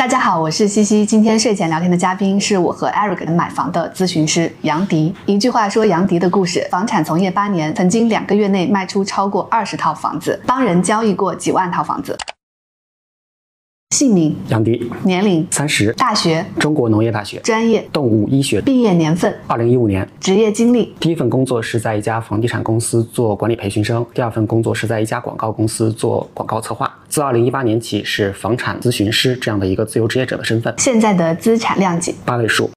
大家好，我是西西。今天睡前聊天的嘉宾是我和 Eric 买房的咨询师杨迪。一句话说杨迪的故事：房产从业八年，曾经两个月内卖出超过二十套房子，帮人交易过几万套房子。姓名：杨迪，年龄：三十，大学：中国农业大学，专业：动物医学，毕业年份：二零一五年，职业经历：第一份工作是在一家房地产公司做管理培训生，第二份工作是在一家广告公司做广告策划。自二零一八年起是房产咨询师这样的一个自由职业者的身份。现在的资产量级：八位数。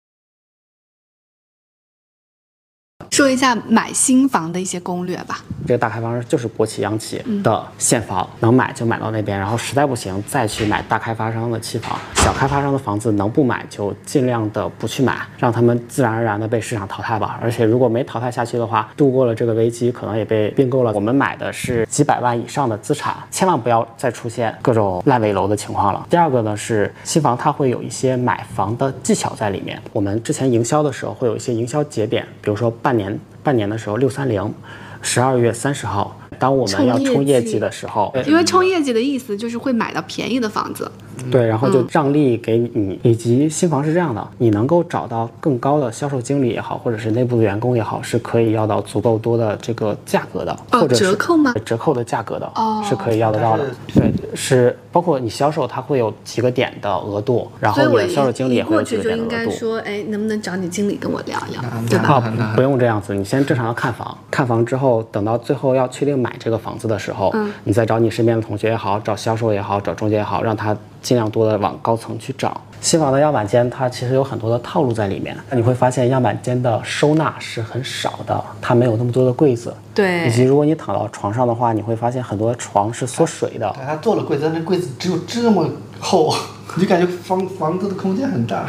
说一下买新房的一些攻略吧。这个大开发商就是国企、央企的现房，能买就买到那边，然后实在不行再去买大开发商的期房。小开发商的房子能不买就尽量的不去买，让他们自然而然的被市场淘汰吧。而且如果没淘汰下去的话，度过了这个危机，可能也被并购了。我们买的是几百万以上的资产，千万不要再出现各种烂尾楼的情况了。第二个呢是新房，它会有一些买房的技巧在里面。我们之前营销的时候会有一些营销节点，比如说半年。年半年的时候，六三零，十二月三十号，当我们要冲业绩的时候，因为冲业绩的意思就是会买到便宜的房子。对，然后就让利给你，以及新房是这样的，你能够找到更高的销售经理也好，或者是内部的员工也好，是可以要到足够多的这个价格的，或者折扣吗？折扣的价格的，哦，是可以要得到的。对，是包括你销售，它会有几个点的额度，然后你的销售经理也会有几个点的额度。就应该说，哎，能不能找你经理跟我聊聊，对吧？不用这样子，你先正常的看房，看房之后，等到最后要确定买这个房子的时候，嗯，你再找你身边的同学也好，找销售也好，找中介也好，让他。尽量多的往高层去找。新房的样板间，它其实有很多的套路在里面。那你会发现样板间的收纳是很少的，它没有那么多的柜子。对。以及如果你躺到床上的话，你会发现很多床是缩水的。对它做了柜子，但那柜子只有这么厚，你就感觉房房子的空间很大。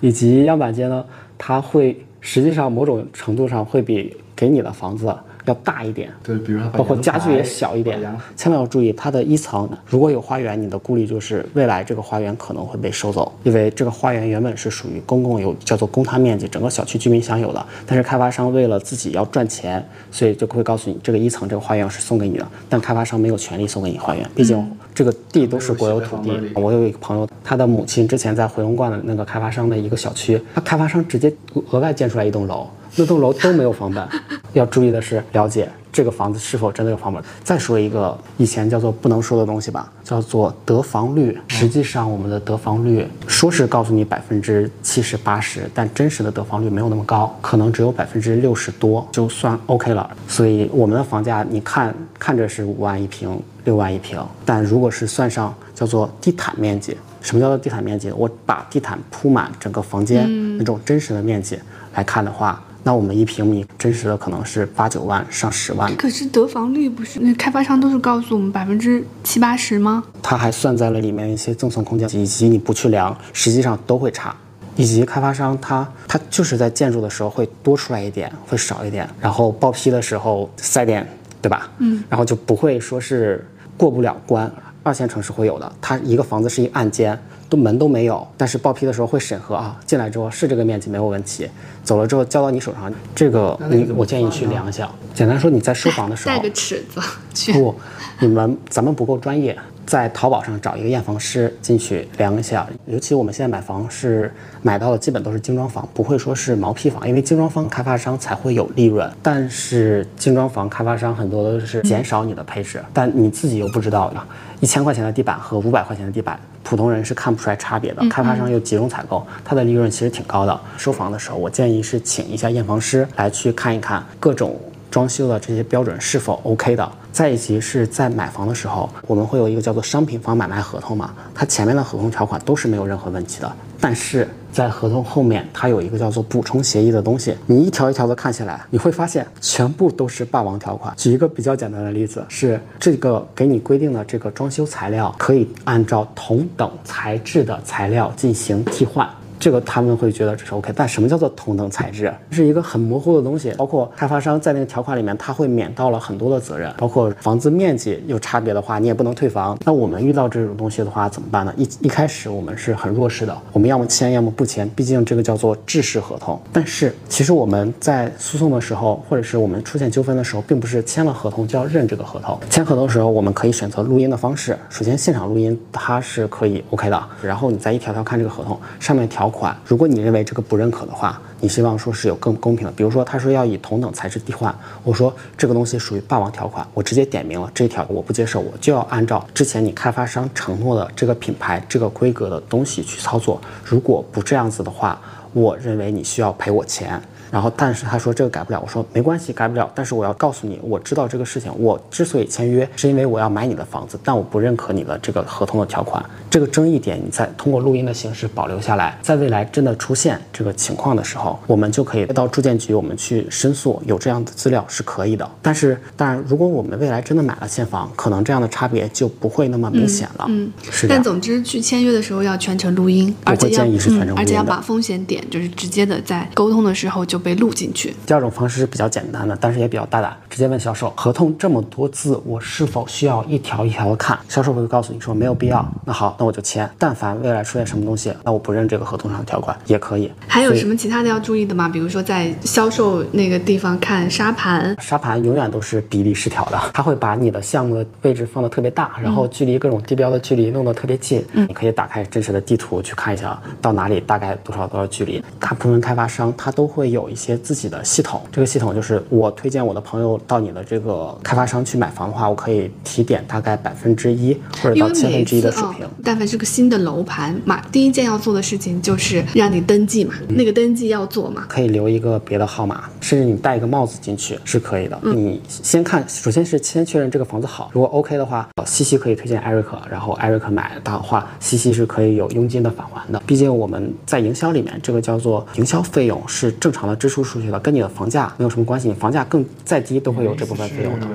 以及样板间呢，它会实际上某种程度上会比给你的房子。要大一点，对，比如说包括家具也小一点，千万要注意它的一层。如果有花园，你的顾虑就是未来这个花园可能会被收走，因为这个花园原本是属于公共有叫做公摊面积，整个小区居民享有的。但是开发商为了自己要赚钱，所以就会告诉你这个一层这个花园是送给你的，但开发商没有权利送给你花园，毕竟这个地都是国有土地。我有一个朋友，他的母亲之前在回龙观的那个开发商的一个小区，他开发商直接额外建出来一栋楼。那栋楼都没有房本，要注意的是了解这个房子是否真的有房本。再说一个以前叫做不能说的东西吧，叫做得房率。实际上我们的得房率说是告诉你百分之七十八十，但真实的得房率没有那么高，可能只有百分之六十多就算 OK 了。所以我们的房价你看看着是五万一平、六万一平，但如果是算上叫做地毯面积，什么叫做地毯面积？我把地毯铺满整个房间那种真实的面积来看的话。那我们一平米真实的可能是八九万上十万，可是得房率不是那开发商都是告诉我们百分之七八十吗？他还算在了里面一些赠送空间，以及你不去量，实际上都会差。以及开发商他他就是在建筑的时候会多出来一点，会少一点，然后报批的时候塞点，对吧？嗯，然后就不会说是过不了关。二线城市会有的，它一个房子是一暗间。都门都没有，但是报批的时候会审核啊，进来之后是这个面积没有问题，走了之后交到你手上，这个你我建议去量一下。简单说，你在收房的时候带个尺子去。不，你们咱们不够专业，在淘宝上找一个验房师进去量一下。尤其我们现在买房是买到的基本都是精装房，不会说是毛坯房，因为精装房开发商才会有利润，但是精装房开发商很多都是减少你的配置，但你自己又不知道的。一千块钱的地板和五百块钱的地板，普通人是看不出来差别的。开发商又集中采购，它的利润其实挺高的。收房的时候，我建议是请一下验房师来去看一看各种装修的这些标准是否 OK 的。再以及是在买房的时候，我们会有一个叫做商品房买卖合同嘛，它前面的合同条款都是没有任何问题的，但是在合同后面它有一个叫做补充协议的东西，你一条一条的看起来，你会发现全部都是霸王条款。举一个比较简单的例子，是这个给你规定的这个装修材料可以按照同等材质的材料进行替换。这个他们会觉得这是 OK。但什么叫做同等材质？是一个很模糊的东西。包括开发商在那个条款里面，他会免到了很多的责任，包括房子面积有差别的话，你也不能退房。那我们遇到这种东西的话怎么办呢？一一开始我们是很弱势的，我们要么签，要么不签，毕竟这个叫做制式合同。但是其实我们在诉讼的时候，或者是我们出现纠纷的时候，并不是签了合同就要认这个合同。签合同的时候，我们可以选择录音的方式。首先现场录音它是可以 OK 的，然后你再一条条看这个合同上面条款，如果你认为这个不认可的话，你希望说是有更公平的。比如说他说要以同等材质替换，我说这个东西属于霸王条款，我直接点名了这一条我不接受，我就要按照之前你开发商承诺的这个品牌这个规格的东西去操作。如果不这样子的话，我认为你需要赔我钱。然后，但是他说这个改不了，我说没关系，改不了。但是我要告诉你，我知道这个事情。我之所以签约，是因为我要买你的房子，但我不认可你的这个合同的条款。这个争议点，你再通过录音的形式保留下来，在未来真的出现这个情况的时候，我们就可以到住建局，我们去申诉。有这样的资料是可以的。但是，当然，如果我们未来真的买了现房，可能这样的差别就不会那么明显了。嗯，是这样。但总之，去签约的时候要全程录音，而且建议是全程录音，而且要把风险点就是直接的在沟通的时候就被录进去。第二种方式是比较简单的，但是也比较大胆，直接问销售，合同这么多字，我是否需要一条一条的看？销售会告诉你说没有必要。那好，那我就签。但凡未来出现什么东西，那我不认这个合同上的条款也可以。还有什么其他的要注意的吗？比如说在销售那个地方看沙盘，沙盘永远都是比例失调的，他会把你的项目的位置放的特别大，然后距离各种地标的距离弄得特别近。嗯，你可以打开真实的地图去看一下，到哪里大概多少多少距离。大部分开发商他都会有一些自己的。系统这个系统就是我推荐我的朋友到你的这个开发商去买房的话，我可以提点大概百分之一或者到千分之一的水平。但凡是个新的楼盘买，第一件要做的事情就是让你登记嘛，那个登记要做嘛。可以留一个别的号码，甚至你戴一个帽子进去是可以的。你先看，首先是先确认这个房子好，如果 OK 的话，西西可以推荐艾瑞克，然后艾瑞克买的话，西西是可以有佣金的返还的。毕竟我们在营销里面，这个叫做营销费用是正常的支出出去了，跟你的房价没有什么关系，你房价更再低都会有这部分费用的。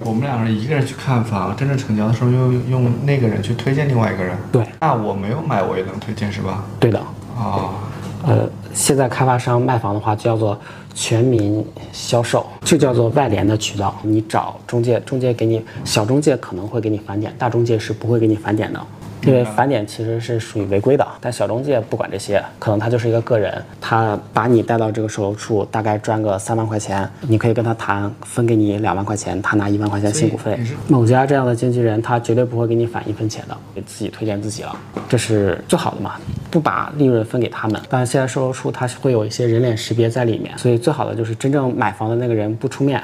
我们两个人一个人去看房，真正成交的时候用用那个人去推荐另外一个人。对，那我没有买我也能推荐是吧？对的。啊，呃，现在开发商卖房的话叫做全民销售，就叫做外联的渠道。你找中介，中介给你小中介可能会给你返点，大中介是不会给你返点的。因为返点其实是属于违规的，但小中介不管这些，可能他就是一个个人，他把你带到这个售楼处，大概赚个三万块钱，你可以跟他谈，分给你两万块钱，他拿一万块钱辛苦费。某家这样的经纪人，他绝对不会给你返一分钱的，给自己推荐自己了，这是最好的嘛，不把利润分给他们。但现在售楼处他是会有一些人脸识别在里面，所以最好的就是真正买房的那个人不出面。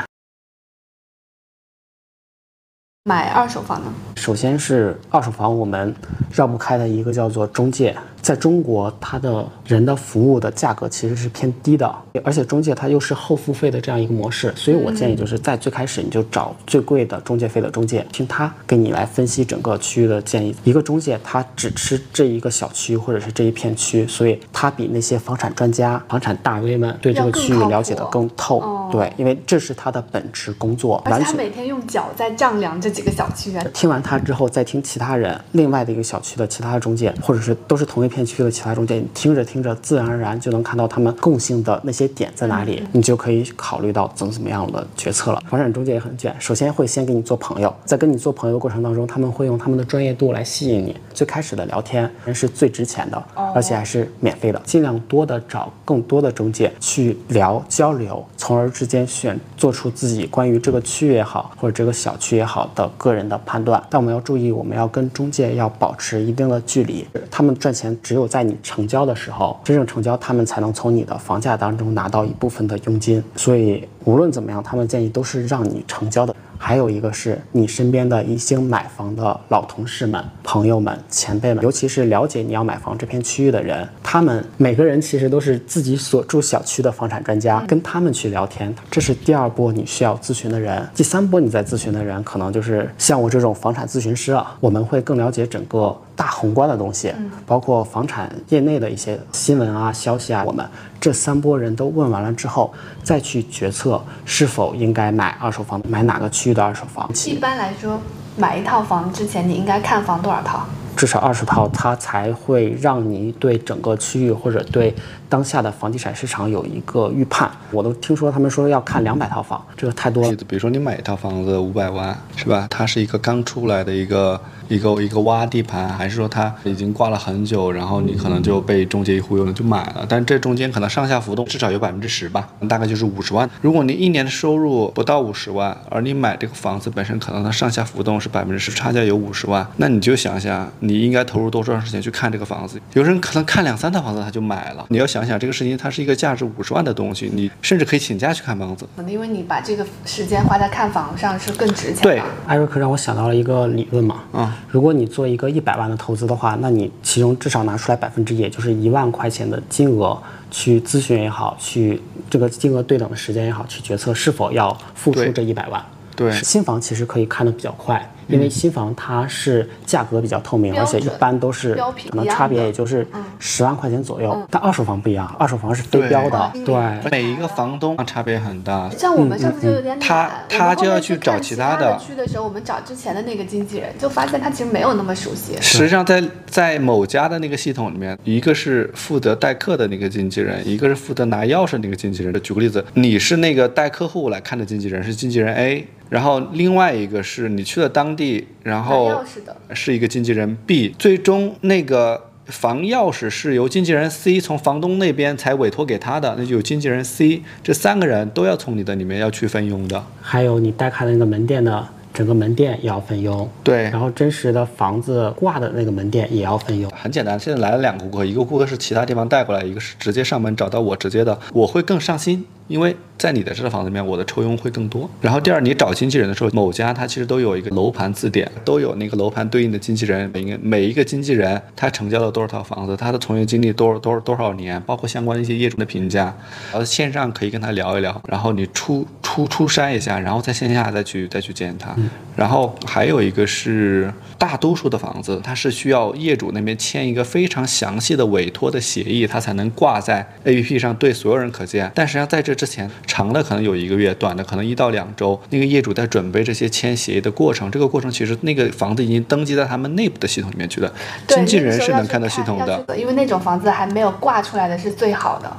买二手房呢？首先是二手房，我们绕不开的一个叫做中介。在中国，它的人的服务的价格其实是偏低的，而且中介它又是后付费的这样一个模式，所以我建议就是在最开始你就找最贵的中介费的中介，听他给你来分析整个区域的建议。一个中介他只吃这一个小区或者是这一片区，所以他比那些房产专家、房产大 V 们对这个区域了解的更透。对，因为这是他的本职工作，而且他每天用脚在丈量这几个小区。听完他之后，再听其他人另外的一个小区的其他的中介，或者是都是同一片区的其他中介，你听着听着，自然而然就能看到他们共性的那些点在哪里，你就可以考虑到怎么怎么样的决策了。房产中介也很卷，首先会先给你做朋友，在跟你做朋友的过程当中，他们会用他们的专业度来吸引你。最开始的聊天是最值钱的，而且还是免费的，尽量多的找更多的中介去聊交流，从而之间选做出自己关于这个区域也好，或者这个小区也好的个人的判断。但我们要注意，我们要跟中介要保持一定的距离。他们赚钱只有在你成交的时候，真正成交，他们才能从你的房价当中拿到一部分的佣金。所以无论怎么样，他们建议都是让你成交的。还有一个是你身边的已经买房的老同事们、朋友们、前辈们，尤其是了解你要买房这片区域的人，他们每个人其实都是自己所住小区的房产专家，跟他们去聊天，这是第二波你需要咨询的人。第三波你在咨询的人，可能就是像我这种房产咨询师啊，我们会更了解整个。大宏观的东西，包括房产业内的一些新闻啊、消息啊，我们这三波人都问完了之后，再去决策是否应该买二手房，买哪个区域的二手房。一般来说，买一套房之前，你应该看房多少套？至少二十套，它才会让你对整个区域或者对当下的房地产市场有一个预判。我都听说他们说要看两百套房，这个太多了。比如说你买一套房子五百万，是吧？它是一个刚出来的一个一个一个洼地盘，还是说它已经挂了很久，然后你可能就被中介一忽悠了就买了？但这中间可能上下浮动至少有百分之十吧，大概就是五十万。如果你一年的收入不到五十万，而你买这个房子本身可能它上下浮动是百分之十，差价有五十万，那你就想想。你应该投入多长时间去看这个房子？有人可能看两三套房子他就买了。你要想想这个事情，它是一个价值五十万的东西，你甚至可以请假去看房子。因为你把这个时间花在看房上是更值钱的。对，艾瑞克让我想到了一个理论嘛。嗯，如果你做一个一百万的投资的话，那你其中至少拿出来百分之一，也就是一万块钱的金额去咨询也好，去这个金额对等的时间也好，去决策是否要付出这一百万。对，新房其实可以看得比较快。因为新房它是价格比较透明，而且一般都是可能差别也就是十万块钱左右。但二手房不一样，二手房是非标的，对，每一个房东差别很大。像我们上次就有点他他就要去找其他的去的时候，我们找之前的那个经纪人，就发现他其实没有那么熟悉。实际上，在在某家的那个系统里面，一个是负责代客的那个经纪人，一个是负责拿钥匙那个经纪人。举个例子，你是那个带客户来看的经纪人，是经纪人 A。然后另外一个是你去了当地，然后是一个经纪人 B，最终那个房钥匙是由经纪人 C 从房东那边才委托给他的，那就有经纪人 C，这三个人都要从你的里面要去分佣的。还有你带开的那个门店的整个门店也要分佣，对。然后真实的房子挂的那个门店也要分佣。很简单，现在来了两个顾客，一个顾客是其他地方带过来，一个是直接上门找到我直接的，我会更上心。因为在你的这套房子里面，我的抽佣会更多。然后第二，你找经纪人的时候，某家他其实都有一个楼盘字典，都有那个楼盘对应的经纪人，每个每一个经纪人他成交了多少套房子，他的从业经历多少多少多少年，包括相关的一些业主的评价，然后线上可以跟他聊一聊，然后你出出出筛一下，然后在线下再去再去见他。然后还有一个是大多数的房子，它是需要业主那边签一个非常详细的委托的协议，它才能挂在 APP 上对所有人可见。但实际上在这之前，长的可能有一个月，短的可能一到两周。那个业主在准备这些签协议的过程，这个过程其实那个房子已经登记在他们内部的系统里面去了，经纪人是能看到系统的。因为那种房子还没有挂出来的是最好的。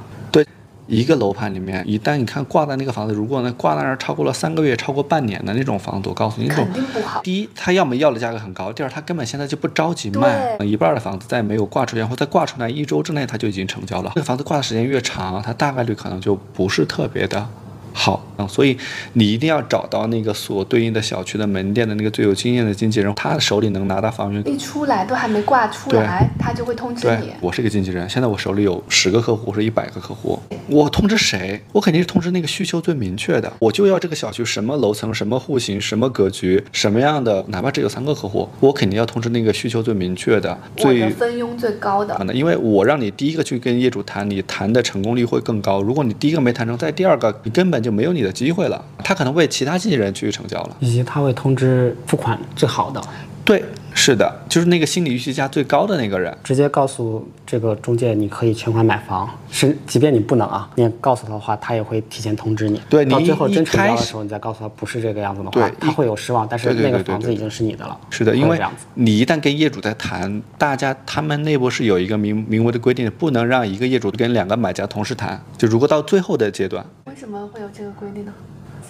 一个楼盘里面，一旦你看挂在那个房子，如果呢挂在那儿超过了三个月、超过半年的那种房子，我告诉你，肯定不好。第一，他要么要的价格很高；第二，他根本现在就不着急卖。一半的房子在没有挂出去，或在挂出来一周之内，他就已经成交了。这个房子挂的时间越长，它大概率可能就不是特别的。好，所以你一定要找到那个所对应的小区的门店的那个最有经验的经纪人，他的手里能拿到房源，一出来都还没挂出来，他就会通知你。我是一个经纪人，现在我手里有十个客户，或者一百个客户，我通知谁？我肯定是通知那个需求最明确的，我就要这个小区什么楼层、什么户型、什么格局、什么样的，哪怕只有三个客户，我肯定要通知那个需求最明确的、最分佣最高的。因为我让你第一个去跟业主谈，你谈的成功率会更高。如果你第一个没谈成，在第二个你根本就没有你的机会。了，他可能为其他经纪人去成交了，以及他会通知付款最好的。对，是的，就是那个心理预期价最高的那个人，直接告诉这个中介，你可以全款买房，是，即便你不能啊，你告诉他的话，他也会提前通知你。对，到最后真成交的时候，你再告诉他不是这个样子的话，他会有失望，但是那个房子已经是你的了。是的，因为你一旦跟业主在谈，大家他们内部是有一个明明文的规定，不能让一个业主跟两个买家同时谈。就如果到最后的阶段，为什么会有这个规定呢？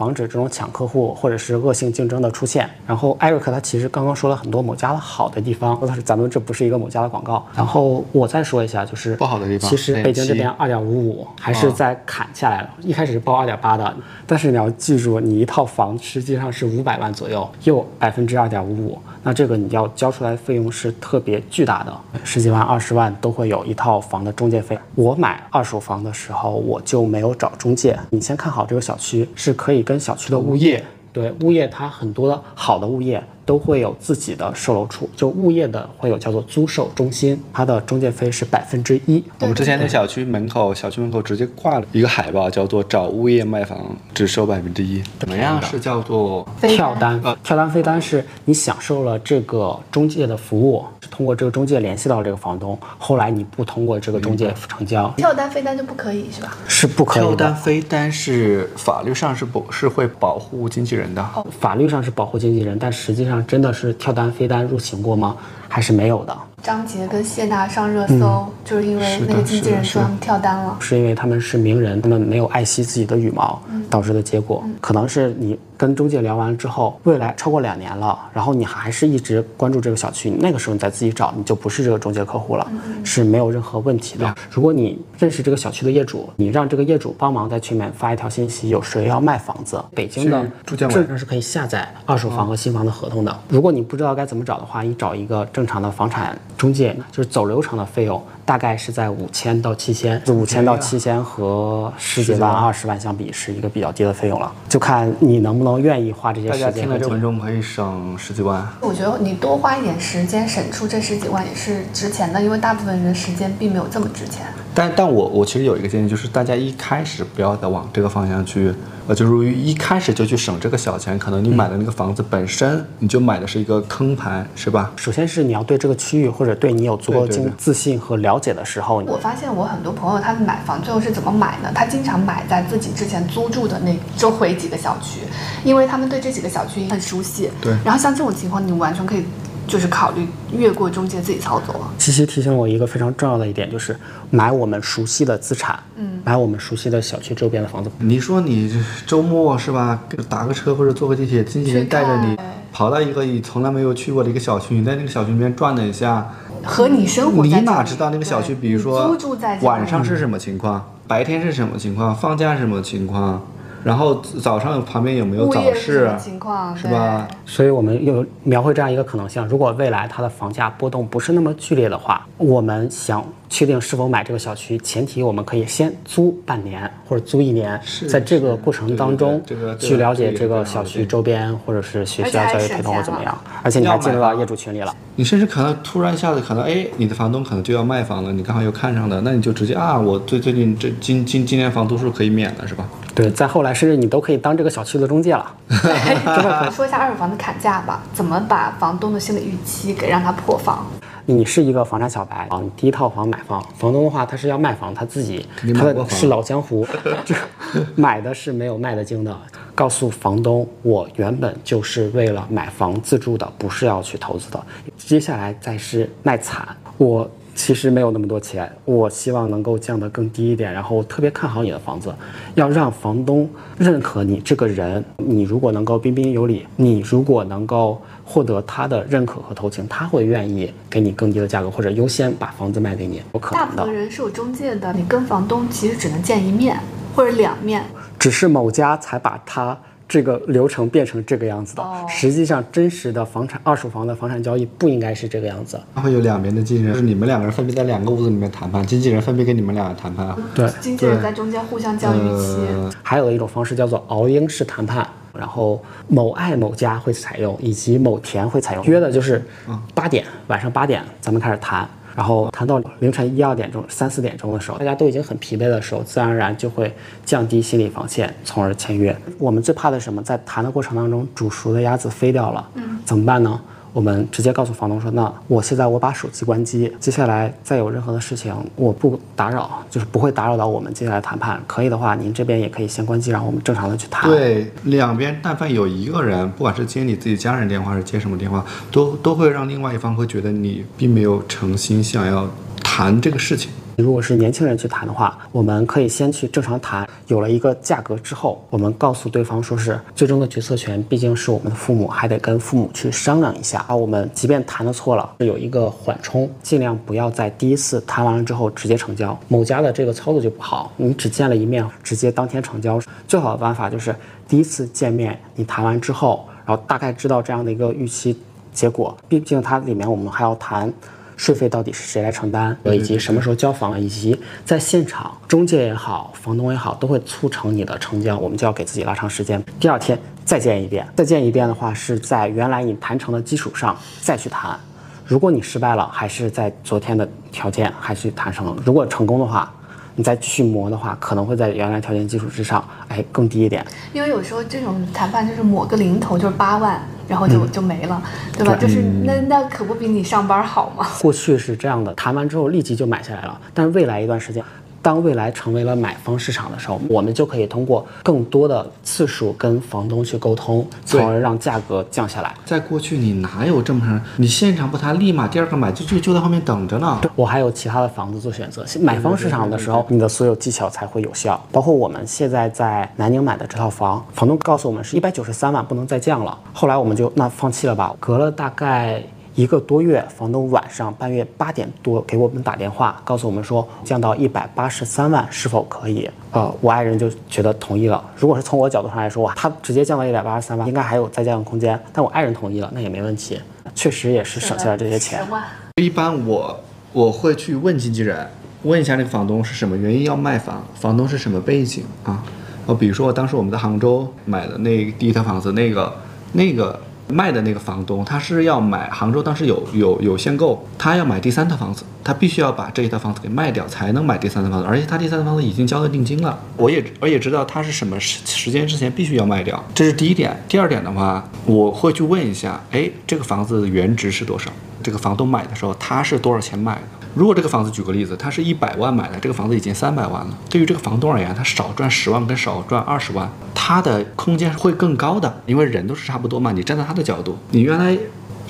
防止这种抢客户或者是恶性竞争的出现。然后艾瑞克他其实刚刚说了很多某家的好的地方，但是咱们这不是一个某家的广告。然后我再说一下，就是不好的地方。其实北京这边二点五五还是在砍下来了，一开始是报二点八的，但是你要记住，你一套房实际上是五百万左右，又百分之二点五五。那这个你要交出来的费用是特别巨大的，十几万、二十万都会有一套房的中介费。我买二手房的时候，我就没有找中介，你先看好这个小区，是可以跟小区的物业，对物业，它很多的好的物业。都会有自己的售楼处，就物业的会有叫做租售中心，它的中介费是百分之一。我们之前在小区门口，小区门口直接挂了一个海报，叫做“找物业卖房只收百分之一”。怎么样？是叫做跳单？呃，跳单飞单是你享受了这个中介的服务，是通过这个中介联系到这个房东，后来你不通过这个中介成交，跳单飞单就不可以是吧？是不可以跳单的。飞单是法律上是不是会保护经纪人的？法律上是保护经纪人，但实际上真的是跳单飞单入刑过吗？还是没有的。张杰跟谢娜上热搜，就是因为那个经纪人说他们跳单了。是因为他们是名人，他们没有爱惜自己的羽毛导致的结果。可能是你跟中介聊完之后，未来超过两年了，然后你还是一直关注这个小区，那个时候你再自己找，你就不是这个中介客户了，是没有任何问题的。如果你认识这个小区的业主，你让这个业主帮忙在群里面发一条信息，有谁要卖房子？北京的是住建委是可以下载二手房和新房的合同的。如果你不知道该怎么找的话，你找一个正常的房产中介，就是走流程的费用大概是在五千到七千，就五千到七千和十几万、二十万相比是一个比较低的费用了，就看你能不能愿意花这些时间。听了这文中可以省十几万。我觉得你多花一点时间，省出这十几万也是值钱的，因为大部分人时间并没有这么值钱。但但我我其实有一个建议，就是大家一开始不要再往这个方向去，呃，就是一开始就去省这个小钱，可能你买的那个房子本身你就买的是一个坑盘，是吧？首先是你要对这个区域或者对你有足够对对对经自信和了解的时候，我发现我很多朋友他们买房最后是怎么买呢？他经常买在自己之前租住的那周围几个小区，因为他们对这几个小区很熟悉。对然后像这种情况，你完全可以就是考虑越过中介自己操作。七七提醒我一个非常重要的一点，就是买我们熟悉的资产，嗯，买我们熟悉的小区周边的房子。你说你周末是吧，打个车或者坐个地铁，经纪人带着你跑到一个你从来没有去过的一个小区，你在那个小区里面转了一下，和你生活你哪知道那个小区，比如说租住在晚上是什么情况，白天是什么情况，放假是什么情况，然后早上旁边有没有早市情况，是吧？所以我们又描绘这样一个可能性：如果未来它的房价波动不是那么剧烈的话，我们想确定是否买这个小区，前提我们可以先租半年或者租一年，在这个过程当中去了解这这个小区周边或者是学校教育配套或怎么样，而且你还进入到业主群里了。你甚至可能突然一下子可能哎，你的房东可能就要卖房了，你刚好又看上了，那你就直接啊，我最最近这今今今年房租是可以免的，是吧？对，再后来甚至你都可以当这个小区的中介了。说一下二手房的砍价吧，怎么把房东的心理预期给让他破防？你是一个房产小白啊，你第一套房买房，房东的话他是要卖房，他自己他的是老江湖，就买的是没有卖的精的。告诉房东，我原本就是为了买房自住的，不是要去投资的。接下来再是卖惨，我其实没有那么多钱，我希望能够降得更低一点。然后我特别看好你的房子，要让房东认可你这个人。你如果能够彬彬有礼，你如果能够获得他的认可和同情，他会愿意给你更低的价格，或者优先把房子卖给你，有可大能的。部分人是有中介的，你跟房东其实只能见一面或者两面。只是某家才把它这个流程变成这个样子的。哦实际上，真实的房产二手房的房产交易不应该是这个样子。它会有两边的经纪人，就是你们两个人分别在两个屋子里面谈判，经纪人分别跟你们俩谈判。对，经纪人在中间互相降预期。呃，还有一种方式叫做熬鹰式谈判，然后某爱某家会采用，以及某田会采用。约的就是八点，晚上八点咱们开始谈。然后谈到凌晨一二点钟、三四点钟的时候，大家都已经很疲惫的时候，自然而然就会降低心理防线，从而签约。我们最怕的是什么？在谈的过程当中，煮熟的鸭子飞掉了，嗯，怎么办呢？我们直接告诉房东说，那我现在我把手机关机，接下来再有任何的事情我不打扰，就是不会打扰到我们接下来谈判。可以的话，您这边也可以先关机，然后我们正常的去谈。，对，两边但凡有一个人，不管是接你自己家人电话，还是接什么电话，都都会让另外一方会觉得你并没有诚心想要谈这个事情。如果是年轻人去谈的话，我们可以先去正常谈，有了一个价格之后，我们告诉对方说是最终的决策权毕竟是我们的父母，还得跟父母去商量一下。啊，我们即便谈的错了，有一个缓冲，尽量不要在第一次谈完了之后直接成交。某家的这个操作就不好，你只见了一面，直接当天成交。最好的办法就是第一次见面你谈完之后，然后大概知道这样的一个预期结果，毕竟它里面我们还要谈。税费到底是谁来承担，以及什么时候交房，以及在现场中介也好，房东也好，都会促成你的成交，我们就要给自己拉长时间。第二天再见一遍。再见一遍的话，是在原来你谈成的基础上再去谈。如果你失败了，还是在昨天的条件还是谈成了。如果成功的话，你再继续磨的话，可能会在原来条件基础之上，哎，更低一点。因为有时候这种谈判就是抹个零头就是八万，然后就、就没了，对吧？就是那那可不比你上班好吗？过去是这样的，谈完之后立即就买下来了，但是未来一段时间。当未来成为了买方市场的时候，我们就可以通过更多的次数跟房东去沟通，从而让价格降下来。在过去，你哪有这么长？你现场不谈，立马第二个买就就就在后面等着呢。我还有其他的房子做选择。买方市场的时候，你的所有技巧才会有效。包括我们现在在南宁买的这套房，房东告诉我们是一百九十三万，不能再降了。后来我们就那放弃了吧。隔了大概。一个多月，房东晚上半夜八点多给我们打电话，告诉我们说降到一百八十三万，是否可以？呃，我爱人就觉得同意了。如果是从我角度上来说，他直接降到一百八十三万，应该还有再降的空间。但我爱人同意了，那也没问题，确实也是省下了这些钱。一般我我会去问经纪人，问一下那个房东是什么原因要卖房，房东是什么背景啊？呃，比如说当时我们在杭州买的那第一套房子，那个那个。卖的那个房东，他是要买杭州，当时有有有限购，他要买第三套房子，他必须要把这一套房子给卖掉，才能买第三套房子，而且他第三套房子已经交了定金了。我也我也知道他是什么时时间之前必须要卖掉，这是第一点。第二点的话，我会去问一下，哎，这个房子的原值是多少？这个房东买的时候他是多少钱买的？如果这个房子，举个例子，他是一百万买的，这个房子已经三百万了。对于这个房东而言，他少赚十万跟少赚二十万，他的空间是会更高的，因为人都是差不多嘛。你站在他的角度，你原来。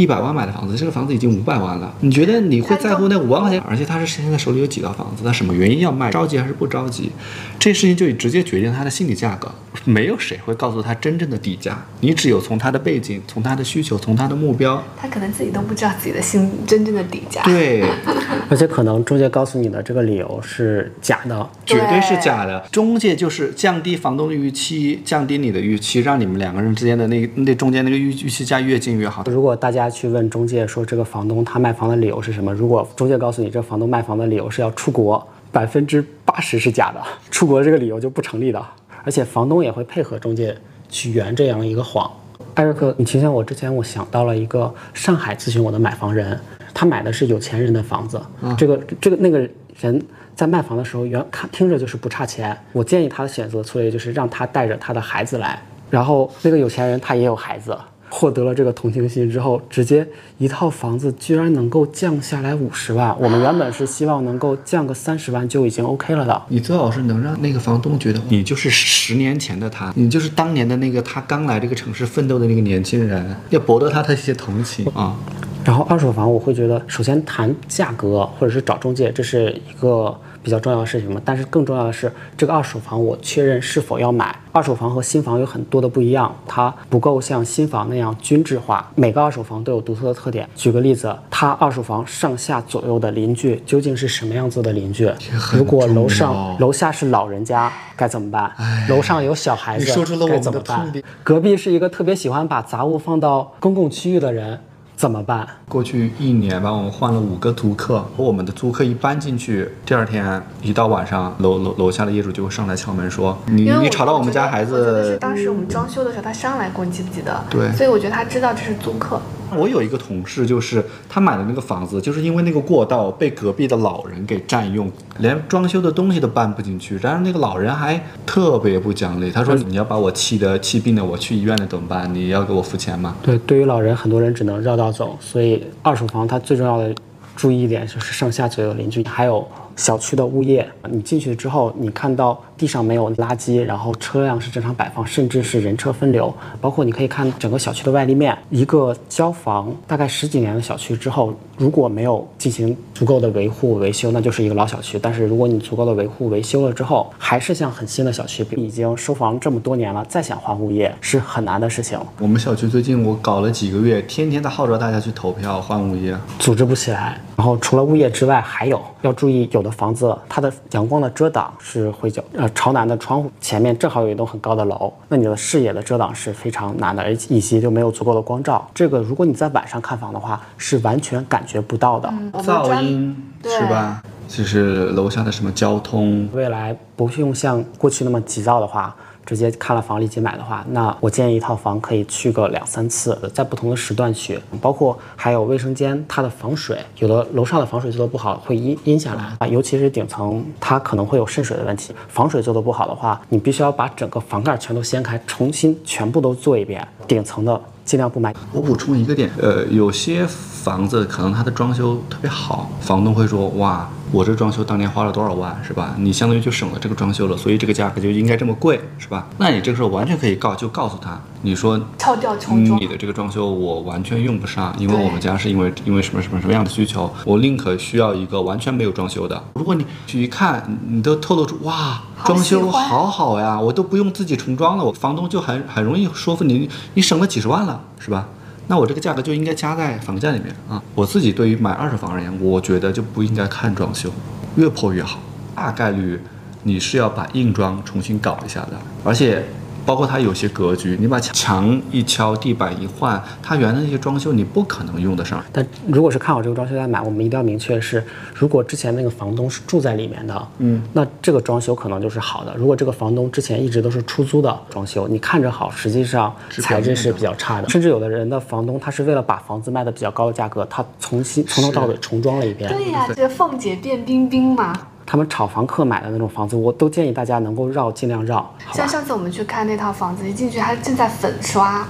一百万买的房子，这个房子已经五百万了。你觉得你会在乎那五万块钱？而且他是现在手里有几套房子，他什么原因要卖？着急还是不着急？这事情就直接决定他的心理价格。没有谁会告诉他真正的底价，你只有从他的背景、从他的需求、从他的目标。他可能自己都不知道自己的心真正的底价。对，而且可能中介告诉你的这个理由是假的，绝对是假的。中介就是降低房东的预期，降低你的预期，让你们两个人之间的那那中间那个预预期价越近越好。如果大家。去问中介说这个房东他卖房的理由是什么？如果中介告诉你这房东卖房的理由是要出国，百分之八十是假的，出国这个理由就不成立的。而且房东也会配合中介去圆这样一个谎。艾瑞克，你提醒我之前，我想到了一个上海咨询我的买房人，他买的是有钱人的房子。这个这个那个人在卖房的时候，原看听着就是不差钱。我建议他的选择策略就是让他带着他的孩子来，然后那个有钱人他也有孩子。获得了这个同情心之后，直接一套房子居然能够降下来五十万。我们原本是希望能够降个三十万就已经 OK 了的。你最好是能让那个房东觉得你就是十年前的他，你就是当年的那个他刚来这个城市奋斗的那个年轻人，要博得他的一些同情啊。然后二手房，我会觉得首先谈价格或者是找中介，这是一个。比较重要的事情嘛，但是更重要的是，这个二手房我确认是否要买。二手房和新房有很多的不一样，它不够像新房那样均质化，每个二手房都有独特的特点。举个例子，它二手房上下左右的邻居究竟是什么样子的邻居？如果楼上楼下是老人家该怎么办？楼上有小孩子该怎么办？隔壁是一个特别喜欢把杂物放到公共区域的人。怎么办？过去一年吧，我们换了五个租客。我们的租客一搬进去，第二天一到晚上，楼楼楼下的业主就会上来敲门说：“你你吵到我们家孩子。”是当时我们装修的时候他上来过，你记不记得？对。所以我觉得他知道这是租客。我有一个同事，就是他买的那个房子，就是因为那个过道被隔壁的老人给占用，连装修的东西都搬不进去。然后那个老人还特别不讲理，他说：“你要把我气的气病了，我去医院了怎么办？你要给我付钱吗？”对，对于老人，很多人只能绕道走。所以二手房它最重要的注意一点就是上下左右邻居，还有。小区的物业，你进去之后，你看到地上没有垃圾，然后车辆是正常摆放，甚至是人车分流。包括你可以看整个小区的外立面，一个交房大概十几年的小区之后，如果没有进行足够的维护维修，那就是一个老小区。但是如果你足够的维护维修了之后，还是像很新的小区。已经收房这么多年了，再想换物业是很难的事情。我们小区最近我搞了几个月，天天在号召大家去投票换物业，组织不起来。然后除了物业之外，还有要注意，有的房子它的阳光的遮挡是会较呃朝南的窗户前面正好有一栋很高的楼，那你的视野的遮挡是非常难的，而且以及就没有足够的光照。这个如果你在晚上看房的话，是完全感觉不到的。噪音是吧？就是楼下的什么交通，未来不用像过去那么急躁的话。直接看了房立即买的话，那我建议一套房可以去个两三次，在不同的时段去，包括还有卫生间它的防水，有的楼上的防水做的不好会阴阴下来啊，尤其是顶层它可能会有渗水的问题，防水做的不好的话，你必须要把整个房盖全都掀开，重新全部都做一遍，顶层的。尽量不买。我补充一个点，呃，有些房子可能它的装修特别好，房东会说，哇，我这装修当年花了多少万，是吧？你相当于就省了这个装修了，所以这个价格就应该这么贵，是吧？那你这个时候完全可以告，就告诉他，你说敲掉重装，你的这个装修我完全用不上，因为我们家是因为因为什么什么什么样的需求，我宁可需要一个完全没有装修的。如果你去一看，你都透露出哇。装修好好呀，我都不用自己重装了，我房东就很很容易说服你，你省了几十万了，是吧？那我这个价格就应该加在房价里面啊。我自己对于买二手房而言，我觉得就不应该看装修，越破越好，大概率你是要把硬装重新搞一下的，而且。包括它有些格局，你把墙一敲，地板一换，它原来那些装修你不可能用得上。但如果是看好这个装修再买，我们一定要明确是，如果之前那个房东是住在里面的，嗯，那这个装修可能就是好的。如果这个房东之前一直都是出租的装修，你看着好，实际上材质是比较差的。甚至有的人的房东他是为了把房子卖的比较高的价格，他重新从头到尾重装了一遍。对呀，这凤姐变冰冰嘛。他们炒房客买的那种房子，我都建议大家能够绕，尽量绕。像上次我们去看那套房子，一进去它正在粉刷，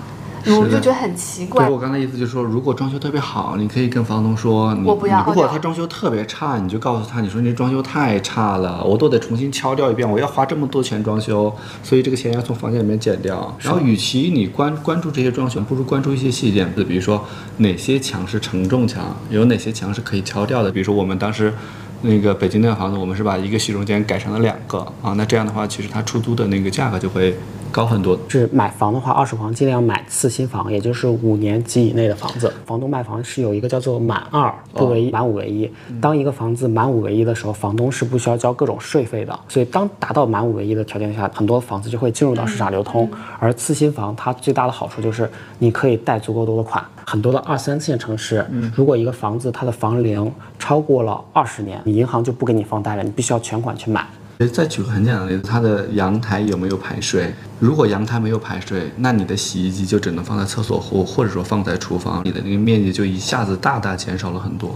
我们就觉得很奇怪。我刚才意思就是说，如果装修特别好，你可以跟房东说，我不要。如果他装修特别差，你就告诉他，你说你装修太差了，我都得重新敲掉一遍，我要花这么多钱装修，所以这个钱要从房间里面减掉。然后，与其你关关注这些装修，不如关注一些细节，比如说哪些墙是承重墙，有哪些墙是可以敲掉的。比如说我们当时。那个北京那个房子，我们是把一个洗手间改成了两个啊，那这样的话，其实它出租的那个价格就会高很多。是买房的话，二手房尽量买次新房，也就是五年及以内的房子。房东卖房是有一个叫做满二不为一，满五为一。当一个房子满五为一的时候，房东是不需要交各种税费的。所以当达到满五为一的条件下，很多房子就会进入到市场流通。而次新房它最大的好处就是你可以贷足够多的款。很多的二三线城市，如果一个房子它的房龄超过了二十年，你银行就不给你放贷了，你必须要全款去买。再举个很简单的例子，它的阳台有没有排水？如果阳台没有排水，那你的洗衣机就只能放在厕所或或者说放在厨房，你的那个面积就一下子大大减少了很多。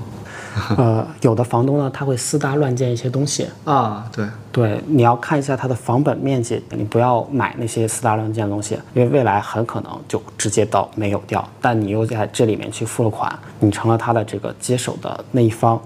呃，有的房东呢，他会私搭乱建一些东西啊。对对，你要看一下他的房本面积，你不要买那些私搭乱建的东西，因为未来很可能就直接到没有掉，但你又在这里面去付了款，你成了他的这个接手的那一方。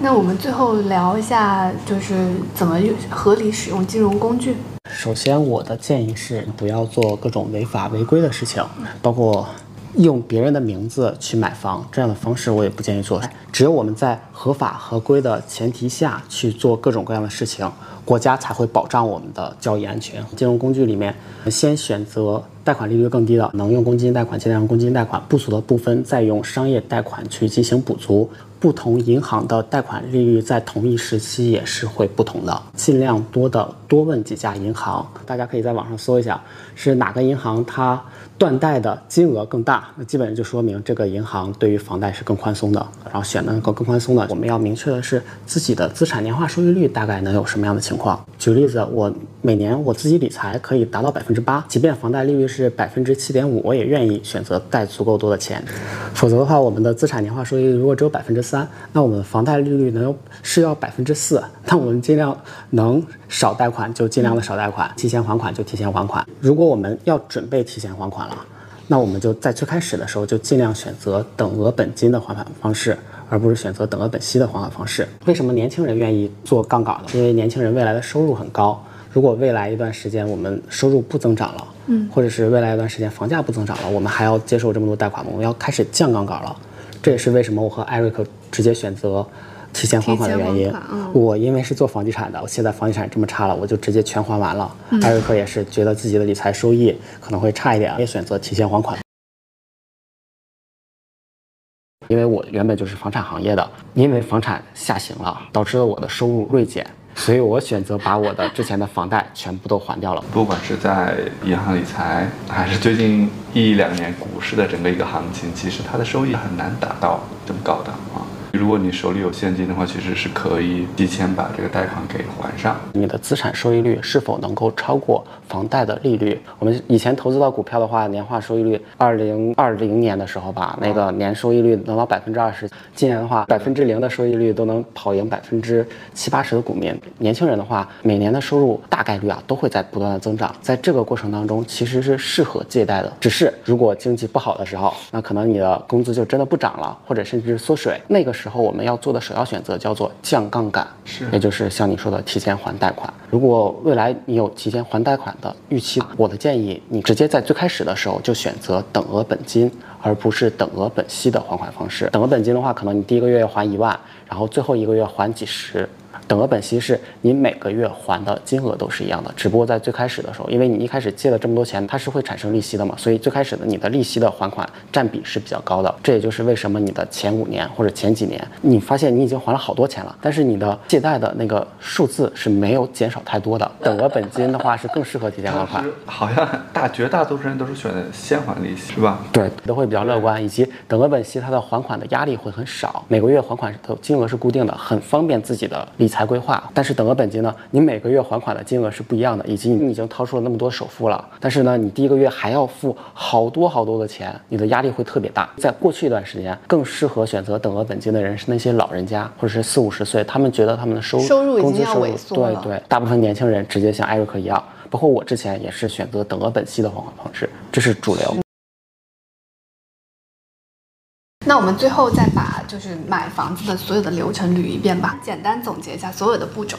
那我们最后聊一下，就是怎么合理使用金融工具。首先，我的建议是不要做各种违法违规的事情，包括。用别人的名字去买房，这样的方式我也不建议做。只有我们在合法合规的前提下去做各种各样的事情，国家才会保障我们的交易安全。金融工具里面，先选择贷款利率更低的，能用公积金贷款尽量用公积金贷款，不足的部分再用商业贷款去进行补足。不同银行的贷款利率在同一时期也是会不同的，尽量多的多问几家银行。大家可以在网上搜一下，是哪个银行它。断贷的金额更大，那基本上就说明这个银行对于房贷是更宽松的。然后选那个更宽松的，我们要明确的是自己的资产年化收益率大概能有什么样的情况。况举例子，我每年我自己理财可以达到百分之八，即便房贷利率是百分之七点五，我也愿意选择贷足够多的钱。否则的话，我们的资产年化收益率如果只有百分之三，那我们房贷利率能有是要百分之四，那我们尽量能少贷款就尽量的少贷款，提前还款就提前还款。如果我们要准备提前还款了，那我们就在最开始的时候就尽量选择等额本金的还款方式，而不是选择等额本息的还款方式。为什么年轻人愿意做杠杆呢？因为年轻人未来的收入很高。如果未来一段时间我们收入不增长了，嗯，或者是未来一段时间房价不增长了，我们还要接受这么多贷款吗？我们要开始降杠杆了。这也是为什么我和艾瑞克直接选择。提前还款的原因，我因为是做房地产的，我现在房地产这么差了，我就直接全还完了。艾瑞克也是觉得自己的理财收益可能会差一点，也选择提前还款。因为我原本就是房产行业的，因为房产下行了，导致了我的收入锐减，所以我选择把我的之前的房贷全部都还掉了。不管是在银行理财，还是最近一两年股市的整个一个行情，其实它的收益很难达到这么高的啊。如果你手里有现金的话，其实是可以提前把这个贷款给还上。你的资产收益率是否能够超过房贷的利率？我们以前投资到股票的话，年化收益率，二零二零年的时候吧，那个年收益率能到百分之二十。今年的话，百分之零的收益率都能跑赢百分之七八十的股民。年轻人的话，每年的收入大概率啊都会在不断的增长，在这个过程当中其实是适合借贷的。只是如果经济不好的时候，那可能你的工资就真的不涨了，或者甚至是缩水。那个时候我们要做的首要选择叫做降杠杆，是，也就是像你说的提前还贷款。如果未来你有提前还贷款的预期，我的建议你直接在最开始的时候就选择等额本金，而不是等额本息的还款方式。等额本金的话，可能你第一个月要还一万，然后最后一个月还几十。等额本息是你每个月还的金额都是一样的，只不过在最开始的时候，因为你一开始借了这么多钱，它是会产生利息的嘛，所以最开始的你的利息的还款占比是比较高的。这也就是为什么你的前五年或者前几年，你发现你已经还了好多钱了，但是你的借贷的那个数字是没有减少太多的。等额本金的话是更适合提前还款。好像大绝大多数人都是选择先还利息，是吧？对，都会比较乐观，以及等额本息它的还款的压力会很少，每个月还款的金额是固定的，很方便自己的理财规划。但是等额本金呢？你每个月还款的金额是不一样的，以及你已经掏出了那么多首付了，但是呢，你第一个月还要付好多好多的钱，你的压力会特别大。在过去一段时间，更适合选择等额本金的人是那些老人家，或者是四五十岁，他们觉得他们的收收入工资收入对对，大部分年轻人直接像艾瑞克一样，包括我之前也是选择等额本息的还款方式，这是主流。那我们最后再把就是买房子的所有的流程捋一遍吧，简单总结一下所有的步骤。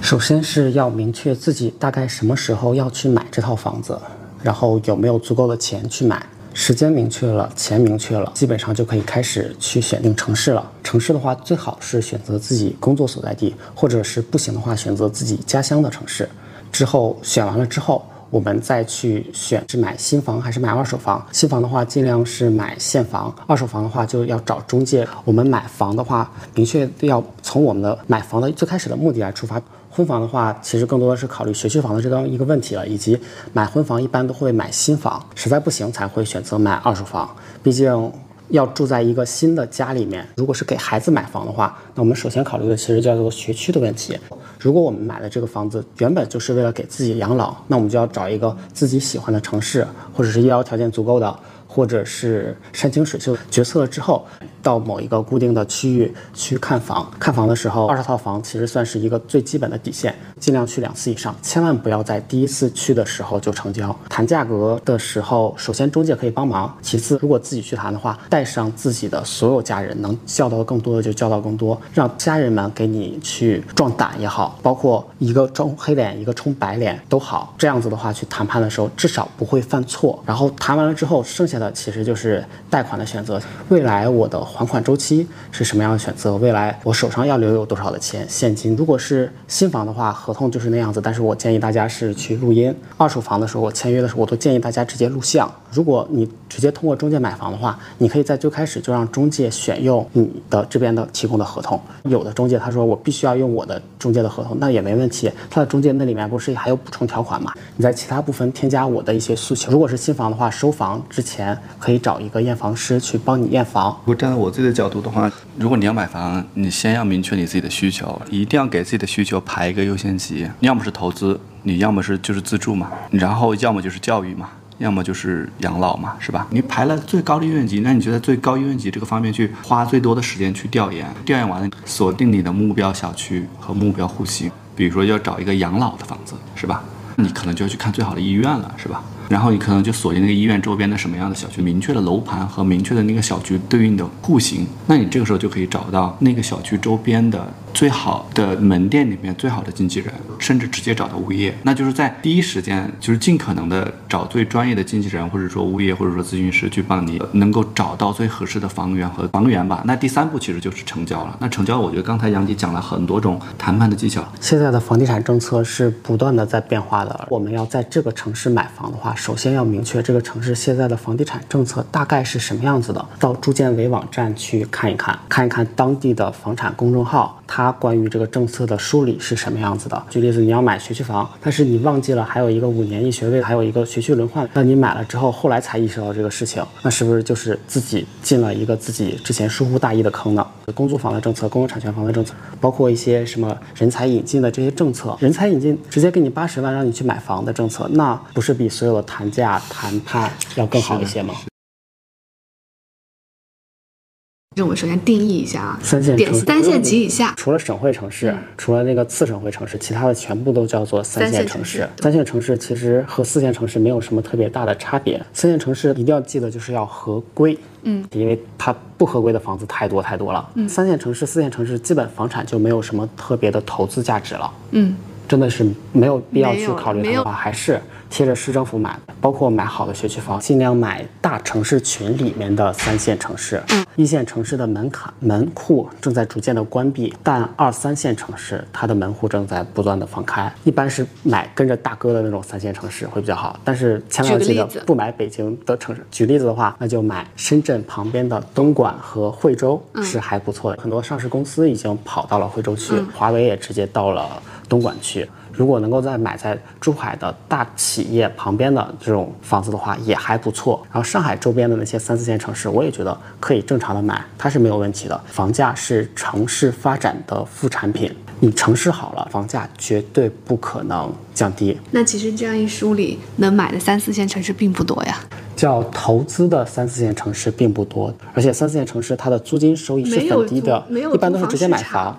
首先是要明确自己大概什么时候要去买这套房子，然后有没有足够的钱去买。时间明确了，钱明确了，基本上就可以开始去选定城市了。城市的话，最好是选择自己工作所在地，或者是不行的话，选择自己家乡的城市。之后选完了之后。我们再去选是买新房还是买二手房。新房的话，尽量是买现房；二手房的话，就要找中介。我们买房的话，明确要从我们的买房的最开始的目的来出发。婚房的话，其实更多的是考虑学区房的这个一个问题了，以及买婚房一般都会买新房，实在不行才会选择买二手房。毕竟要住在一个新的家里面。如果是给孩子买房的话，那我们首先考虑的其实叫做学区的问题。如果我们买的这个房子原本就是为了给自己养老，那我们就要找一个自己喜欢的城市，或者是医疗条件足够的，或者是山清水秀。决策了之后。到某一个固定的区域去看房，看房的时候，二十套房其实算是一个最基本的底线，尽量去两次以上，千万不要在第一次去的时候就成交。谈价格的时候，首先中介可以帮忙，其次如果自己去谈的话，带上自己的所有家人，能叫到更多的就叫到更多，让家人们给你去壮胆也好，包括一个冲黑脸，一个冲白脸都好，这样子的话去谈判的时候至少不会犯错。然后谈完了之后，剩下的其实就是贷款的选择。未来我的。还款周期是什么样的选择？未来我手上要留有多少的钱现金？如果是新房的话，合同就是那样子。但是我建议大家是去录音。二手房的时候，我签约的时候，我都建议大家直接录像。如果你直接通过中介买房的话，你可以在最开始就让中介选用你的这边的提供的合同。有的中介他说我必须要用我的中介的合同，那也没问题。他的中介那里面不是还有补充条款嘛？你在其他部分添加我的一些诉求。如果是新房的话，收房之前可以找一个验房师去帮你验房。如果站在我自己的角度的话，如果你要买房，你先要明确你自己的需求，一定要给自己的需求排一个优先级。要么是投资，你要么是就是自住嘛，然后要么就是教育嘛。要么就是养老嘛，是吧？你排了最高的意愿级，那你就在最高意愿级这个方面去花最多的时间去调研，调研完了锁定你的目标小区和目标户型，比如说要找一个养老的房子，是吧？你可能就要去看最好的医院了，是吧？然后你可能就锁定那个医院周边的什么样的小区，明确的楼盘和明确的那个小区对应的户型，那你这个时候就可以找到那个小区周边的。最好的门店里面最好的经纪人，甚至直接找到物业，那就是在第一时间，就是尽可能的找最专业的经纪人，或者说物业，或者说咨询师去帮你，能够找到最合适的房源和房源吧。那第三步其实就是成交了。那成交，我觉得刚才杨迪讲了很多种谈判的技巧。现在的房地产政策是不断的在变化的。我们要在这个城市买房的话，首先要明确这个城市现在的房地产政策大概是什么样子的。到住建委网站去看一看，看一看当地的房产公众号，它。它关于这个政策的梳理是什么样子的。举例子，你要买学区房，但是你忘记了还有一个五年一学位，还有一个学区轮换，那你买了之后，后来才意识到这个事情，那是不是就是自己进了一个自己之前疏忽大意的坑呢？公租房的政策、公有产权房的政策，包括一些什么人才引进的这些政策，人才引进直接给你八十万让你去买房的政策，那不是比所有的谈价谈判要更好一些吗？我们首先定义一下啊，三线城市三线及以下，除了省会城市，除了那个次省会城市，其他的全部都叫做三线城市。三线城市其实和四线城市没有什么特别大的差别。三线城市一定要记得就是要合规，嗯，因为它不合规的房子太多太多了。嗯，三线城市、四线城市基本房产就没有什么特别的投资价值了。嗯，真的是没有必要去考虑它的话，还是贴着市政府买的，包括买好的学区房，尽量买大城市群里面的三线城市。嗯，一线城市的门槛门户正在逐渐的关闭，但二三线城市它的门户正在不断的放开。一般是买跟着大哥的那种三线城市会比较好，但是千万要记得不买北京的城市。举例子的话，那就买深圳旁边的东莞和惠州是还不错的。很多上市公司已经跑到了惠州去，华为也直接到了东莞去。如果能够再买在珠海的大企业旁边的这种房子的话，也还不错。然后上海周边的那些三四线城市，我也觉得可以正常的买，它是没有问题的。房价是城市发展的副产品，你城市好了，房价绝对不可能降低。那其实这样一梳理，能买的三四线城市并不多呀。叫投资的三四线城市并不多，而且三四线城市它的租金收益是很低的一般都是直接买房。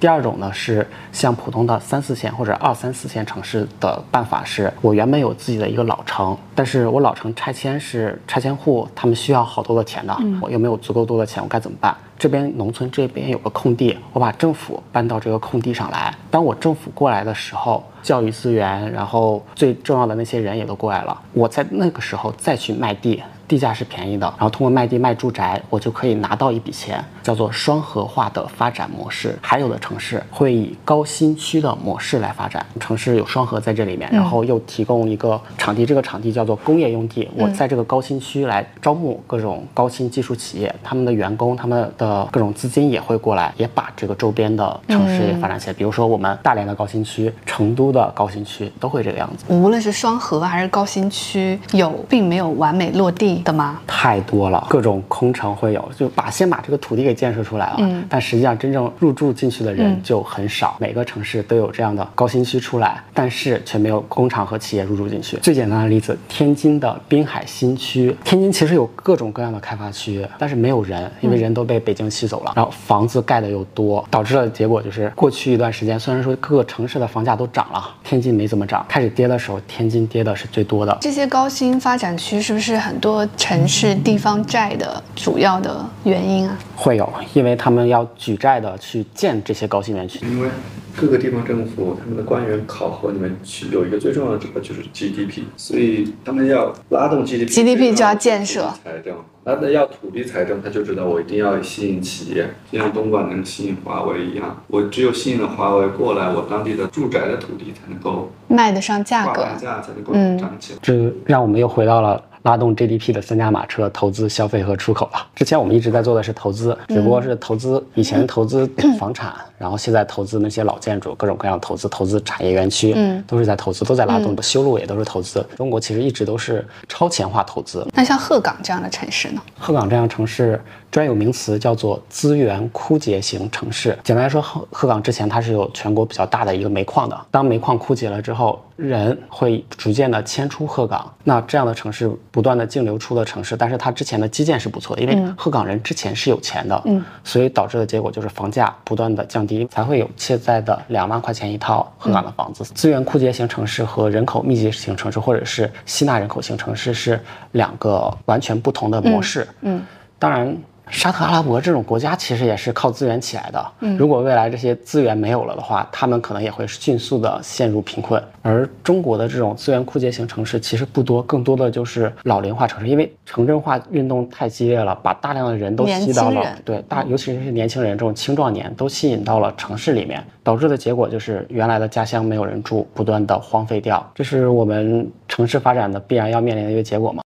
第二种呢是像普通的三四线或者二三四线城市的办法是，我原本有自己的一个老城，但是我老城拆迁是拆迁户，他们需要好多的钱的，我又没有足够多的钱，我该怎么办？这边农村这边有个空地，我把政府搬到这个空地上来。当我政府过来的时候，教育资源，然后最重要的那些人也都过来了，我在那个时候再去卖地。地价是便宜的，然后通过卖地卖住宅，我就可以拿到一笔钱，叫做双核化的发展模式。还有的城市会以高新区的模式来发展，城市有双核在这里面，然后又提供一个场地，这个场地叫做工业用地，我在这个高新区来招募各种高新技术企业，他们的员工，他们的各种资金也会过来，也把这个周边的城市也发展起来。比如说我们大连的高新区、成都的高新区都会这个样子。无论是双核还是高新区，有并没有完美落地的吗？太多了，各种空城会有，就把先把这个土地给建设出来了，嗯但实际上真正入住进去的人就很少。每个城市都有这样的高新区出来，但是却没有工厂和企业入驻进去。最简单的例子，天津的滨海新区，天津其实有各种各样的开发区，但是没有人，因为人都被北京吸走了，然后房子盖的又多，导致了结果就是过去一段时间，虽然说各个城市的房价都涨了，天津没怎么涨，开始跌的时候，天津跌的是最多的。这些高新发展区是不是很多城市地方债的主要的原因啊？会有，因为他们要举债的去建这些高新园区。因为各个地方政府他们的官员考核里面去有一个最重要的指标就是 GDP，所以他们要拉动 GDP。GDP 就要建设财政，那那要土地财政，他就知道我一定要吸引企业，就像东莞能吸引华为一样，我只有吸引了华为过来，我当地的住宅的土地才能够卖得上价格挂牌价才能够嗯涨起来。这让我们又回到了拉动 GDP 的三驾马车：投资、消费和出口了。之前我们一直在做的是投资，只不过是投资以前投资 房产，然后现在投资那些老建筑，各种各样的投资，投资产业园区，嗯都是在投资，都在拉动。修路也都是投资。中国其实一直都是超前化投资。那像鹤岗这样的城市呢？鹤岗这样城市专有名词叫做资源枯竭型城市。简单来说，鹤鹤岗之前它是有全国比较大的一个煤矿的，当煤矿枯竭了之后，人会逐渐的迁出鹤岗。那这样的城市不断的净流出的城市，但是它之前的基建是不错的，因为鹤岗人之前是有钱的，嗯，所以导致的结果就是房价不断的降低，才会有现在的两万块钱一套鹤岗的房子。资源枯竭型城市和人口密集型城市，或者是吸纳人口型城市是两个完全不同的模式。嗯，当然，沙特阿拉伯这种国家其实也是靠资源起来的。嗯，如果未来这些资源没有了的话，他们可能也会迅速的陷入贫困。而中国的这种资源枯竭型城市其实不多，更多的就是老龄化城市，因为城镇化运动太激烈了，把大量的人都吸到了对大，尤其是年轻人这种青壮年都吸引到了城市里面，导致的结果就是原来的家乡没有人住，不断的荒废掉，这是我们城市发展的必然要面临的一个结果嘛。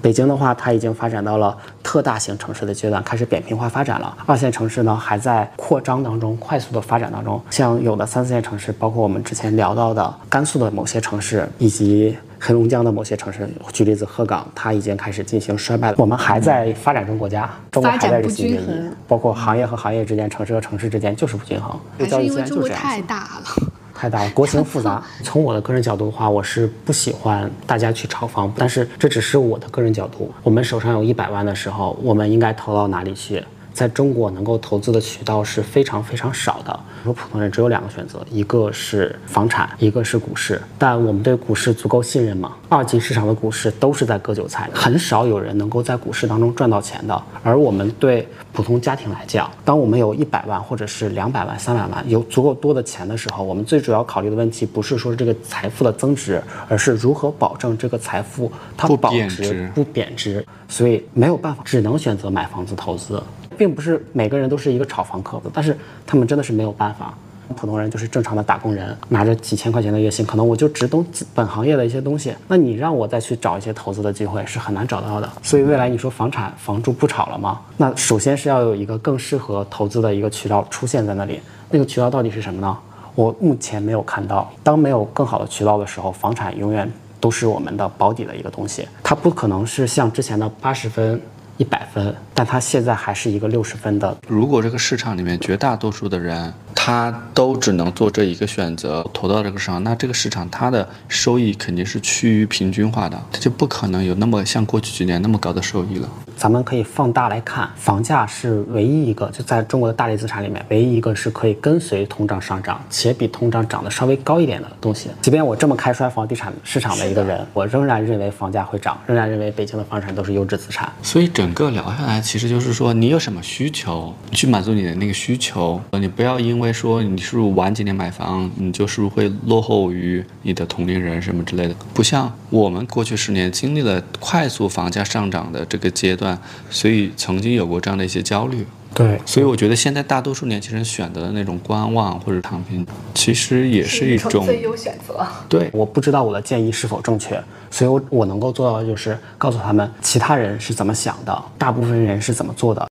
北京的话，它已经发展到了特大型城市的阶段开始扁平化发展了，二线城市呢还在扩张当中，快速的发展当中。像有的三四线城市，包括我们之前聊到的甘肃的某些城市，以及黑龙江的某些城市，举例子鹤岗，它已经开始进行衰败了。我们还在发展中国家，中国还在日新月异，包括行业和行业之间、城市和城市之间就是不均衡。还是因为中国太大了。太大了，国情复杂。从我的个人角度的话，我是不喜欢大家去炒房，但是这只是我的个人角度。我们手上有一百万的时候，我们应该投到哪里去？在中国能够投资的渠道是非常非常少的。说普通人只有两个选择，一个是房产，一个是股市。但我们对股市足够信任吗？二级市场的股市都是在割韭菜，很少有人能够在股市当中赚到钱的。而我们对普通家庭来讲，当我们有一百万或者是两百万、三百万，有足够多的钱的时候，我们最主要考虑的问题不是说这个财富的增值，而是如何保证这个财富它保值不贬值。所以没有办法，只能选择买房子投资。并不是每个人都是一个炒房客子，但是他们真的是没有办法。普通人就是正常的打工人，拿着几千块钱的月薪，可能我就只懂本行业的一些东西。那你让我再去找一些投资的机会，是很难找到的。所以未来你说房产房住不炒了吗？那首先是要有一个更适合投资的一个渠道出现在那里。那个渠道到底是什么呢？我目前没有看到。当没有更好的渠道的时候，房产永远都是我们的保底的一个东西。它不可能是像之前的八十分。一百分，但他现在还是一个六十分的。如果这个市场里面绝大多数的人，他都只能做这一个选择，投到这个市场，那这个市场它的收益肯定是趋于平均化的，它就不可能有那么像过去几年那么高的收益了。咱们可以放大来看，房价是唯一一个就在中国的大类资产里面，唯一一个是可以跟随通胀上涨，且比通胀涨得稍微高一点的东西。即便我这么开衰房地产市场的一个人，我仍然认为房价会涨，仍然认为北京的房产都是优质资产。所以整个聊下来，其实就是说，你有什么需求，你去满足你的那个需求，你不要因为说你是不是晚几年买房，你就是会落后于你的同龄人什么之类的。不像我们过去十年经历了快速房价上涨的这个阶段。所以曾经有过这样的一些焦虑，对，所以我觉得现在大多数年轻人选择的那种观望或者躺平，其实也是一种最优选择。对，我不知道我的建议是否正确，所以我我能够做到的就是告诉他们其他人是怎么想的，大部分人是怎么做的。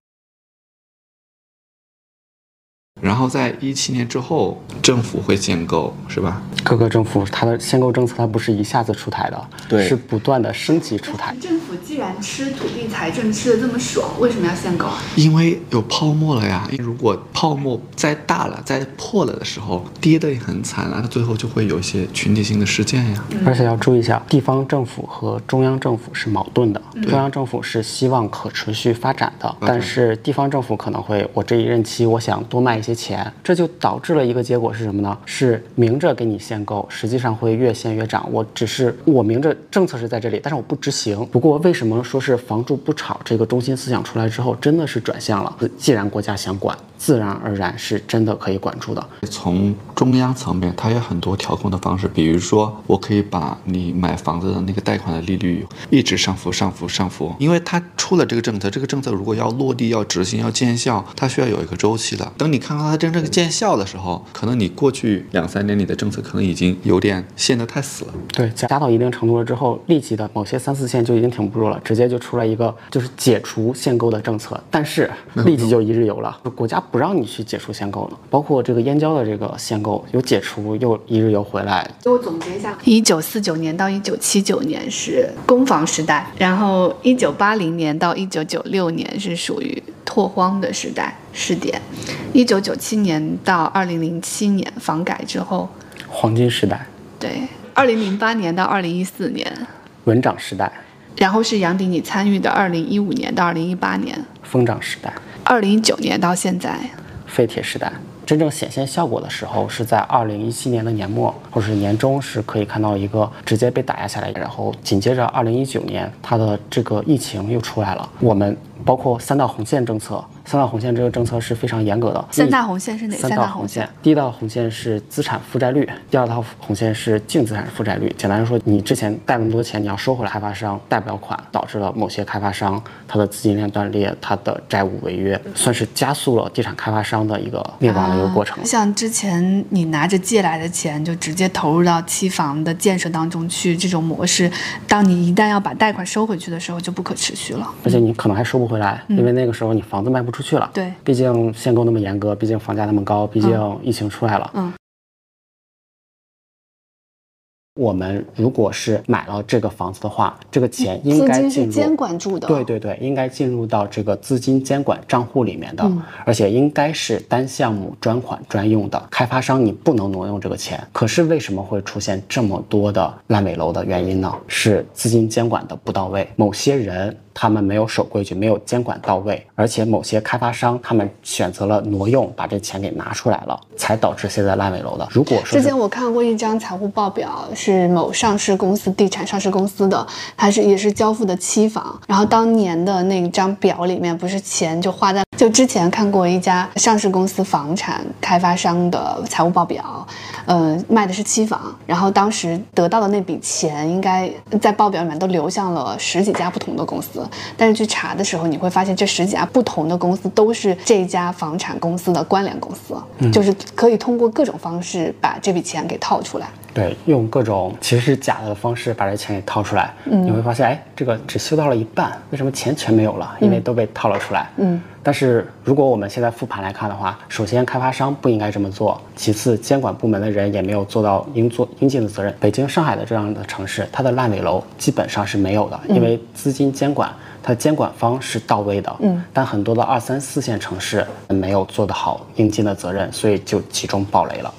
然后在一七年之后，政府会限购，是吧？各个政府它的限购政策，它不是一下子出台的，对，是不断的升级出台。政府既然吃土地财政吃的这么爽，为什么要限购啊？因为有泡沫了呀。如果泡沫再大了、再破了的时候，跌得也很惨啊，那最后就会有一些群体性的事件呀。而且要注意一下，地方政府和中央政府是矛盾的。中央政府是希望可持续发展的，但是地方政府可能会，我这一任期我想多卖一些。些钱，这就导致了一个结果是什么呢？是明着给你限购，实际上会越限越涨。我只是我明着政策是在这里，但是我不执行。不过为什么说是房住不炒这个中心思想出来之后，真的是转向了？既然国家想管。自然而然是真的可以管住的。从中央层面，它有很多调控的方式，比如说，我可以把你买房子的那个贷款的利率一直上浮、上浮、上浮，因为它出了这个政策，这个政策如果要落地、要执行、要见效，它需要有一个周期的。等你看到它真正见效的时候，可能你过去两三年你的政策可能已经有点陷得太死了。对，加到一定程度了之后，立即的某些三四线就已经挺不住了，直接就出来一个就是解除限购的政策，但是立即就一日游了，国家。不让你去解除限购了，包括这个燕郊的这个限购有解除，又一日游回来。给我总结一下：一九四九年到一九七九年是攻防时代，然后一九八零年到一九九六年是属于拓荒的时代试点，一九九七年到二零零七年房改之后。黄金时代，对，二零零八年到二零一四年。稳涨时代，然后是杨迪你参与的二零一五年到二零一八年。疯涨时代。二零一九年到现在，废铁时代真正显现效果的时候，是在二零一七年的年末或者是年中，是可以看到一个直接被打压下来。然后紧接着二零一九年，它的这个疫情又出来了。我们包括三道红线政策，三道红线这个政策是非常严格的。三大红线是哪三大红线？第一道红线是资产负债率，第二道红线是净资产负债率。简单说，你之前贷那么多钱，你要收回来，开发商贷不了款，导致了某些开发商他的资金链断裂，他的债务违约，算是加速了地产开发商的一个灭亡的一个过程。像之前你拿着借来的钱就直接投入到期房的建设当中去，这种模式，当你一旦要把贷款收回去的时候，就不可持续了。而且你可能还收不回来，因为那个时候你房子卖不出去了。对，毕竟限购那么严格，毕竟房价那么高，毕竟疫情出来了。嗯。我们如果是买了这个房子的话，这个钱应该进入监管住的。对对对，应该进入到这个资金监管账户里面的，而且应该是单项目专款专用的。开发商你不能挪用这个钱。可是为什么会出现这么多的烂尾楼的原因呢？是资金监管的不到位，某些人。他们没有守规矩，没有监管到位，而且某些开发商他们选择了挪用，把这钱给拿出来了，才导致现在烂尾楼的。如果说之前我看过一张财务报表，是某上市公司地产上市公司的，它是也是交付的期房，然后当年的那张表里面不是钱就花在，就之前看过一家上市公司房产开发商的财务报表，呃，卖的是期房，然后当时得到的那笔钱应该在报表里面都流向了十几家不同的公司。但是去查的时候，你会发现这十几家不同的公司都是这家房产公司的关联公司，就是可以通过各种方式把这笔钱给套出来。对，用各种其实是假的方式把这钱给套出来。嗯，你会发现，哎，这个只修到了一半，为什么钱全没有了？因为都被套了出来。嗯，但是如果我们现在复盘来看的话，首先开发商不应该这么做，其次监管部门的人也没有做到应做应尽的责任。北京、上海的这样的城市，它的烂尾楼基本上是没有的，因为资金监管。它监管方是到位的，嗯，但很多的二三四线城市没有做得好应尽的责任，所以就集中暴雷了。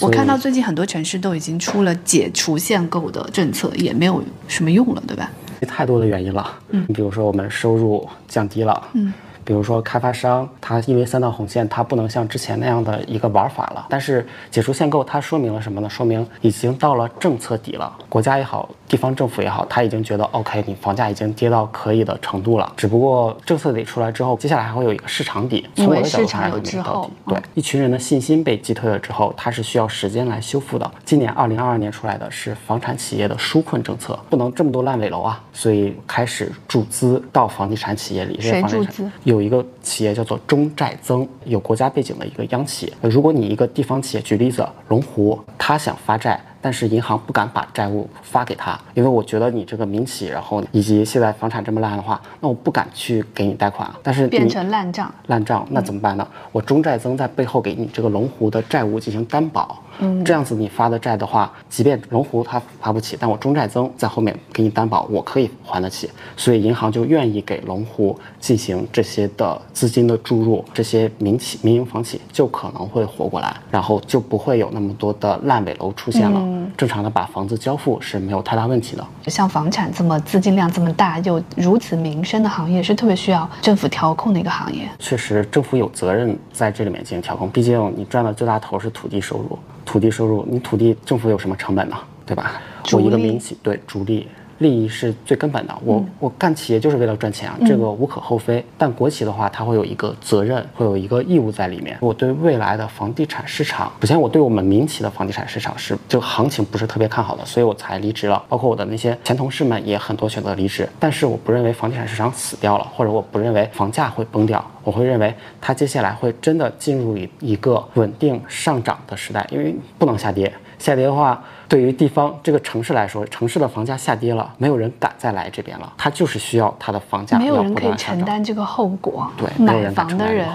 我看到最近很多城市都已经出了解除限购的政策，也没有什么用了，对吧？太多的原因了，嗯，你比如说我们收入降低了，嗯。比如说开发商，他因为三道红线，他不能像之前那样的一个玩法了。但是解除限购，它说明了什么呢？说明已经到了政策底了。国家也好，地方政府也好，他已经觉得 OK，你房价已经跌到可以的程度了。只不过政策底出来之后，接下来还会有一个市场底。从我的角度看，有之后。对，一群人的信心被击退了之后，它是需要时间来修复的。今年二零二二年出来的是房产企业的纾困政策，不能这么多烂尾楼啊，所以开始注资到房地产企业里。谁注资？有有一个企业。叫做中债增，有国家背景的一个央企。如果你一个地方企业，举例子，龙湖，他想发债。但是银行不敢把债务发给他，因为我觉得你这个民企，然后以及现在房产这么烂的话，那我不敢去给你贷款啊。但是变成烂账，烂账那怎么办呢？我中债增在背后给你这个龙湖的债务进行担保，嗯，这样子你发的债的话，即便龙湖他发不起，但我中债增在后面给你担保，我可以还得起，所以银行就愿意给龙湖进行这些的资金的注入，这些民企民营房企就可能会活过来，然后就不会有那么多的烂尾楼出现了。正常的把房子交付是没有太大问题的。像房产这么资金量这么大又如此民生的行业，是特别需要政府调控的一个行业。确实，政府有责任在这里面进行调控。毕竟你赚的最大头是土地收入，土地收入，你土地政府有什么成本呢？对吧？我一个民企，对，逐利。利益是最根本的，我我干企业就是为了赚钱啊，这个无可厚非。但国企的话，它会有一个责任，会有一个义务在里面。我对未来的房地产市场，首先我对我们民企的房地产市场是就行情不是特别看好的，所以我才离职了。包括我的那些前同事们也很多选择离职。但是我不认为房地产市场死掉了，或者我不认为房价会崩掉，我会认为它接下来会真的进入一一个稳定上涨的时代，因为不能下跌。下跌的话，对于地方这个城市来说，城市的房价下跌了，没有人敢再来这边了。他就是需要他的房价没有人可以承担这个后果。对，买房的人、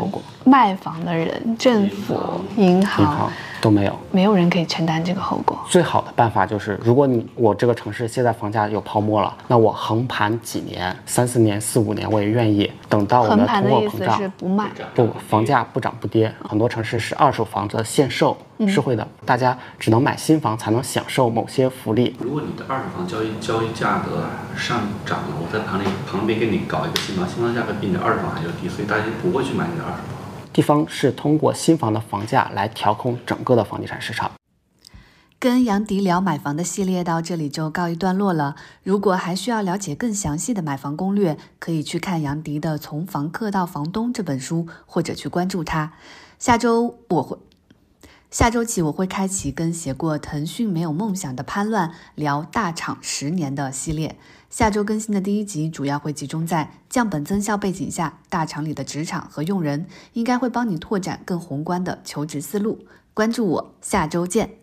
卖房的人、政府、银行。都没有，没有人可以承担这个后果。最好的办法就是，如果你我这个城市现在房价有泡沫了，那我横盘几年，三四年、四五年，我也愿意等到我的通货膨胀。是不卖，不房价不涨不跌。很多城市是二手房子限售，是会的，大家只能买新房才能享受某些福利。如果你的二手房交易交易价格上涨了，我在旁里旁边给你搞一个新房，新房价格比你的二手房还要低，所以大家不会去买你的二手房。地方是通过新房的房价来调控整个的房地产市场。跟杨迪聊买房的系列到这里就告一段落了。如果还需要了解更详细的买房攻略，可以去看杨迪的《从房客到房东》这本书，或者去关注他。下周我会，下周起我会开启跟写过《腾讯没有梦想的潘乱聊大厂十年》的系列。下周更新的第一集主要会集中在降本增效背景下，大厂里的职场和用人，应该会帮你拓展更宏观的求职思路。关注我，下周见。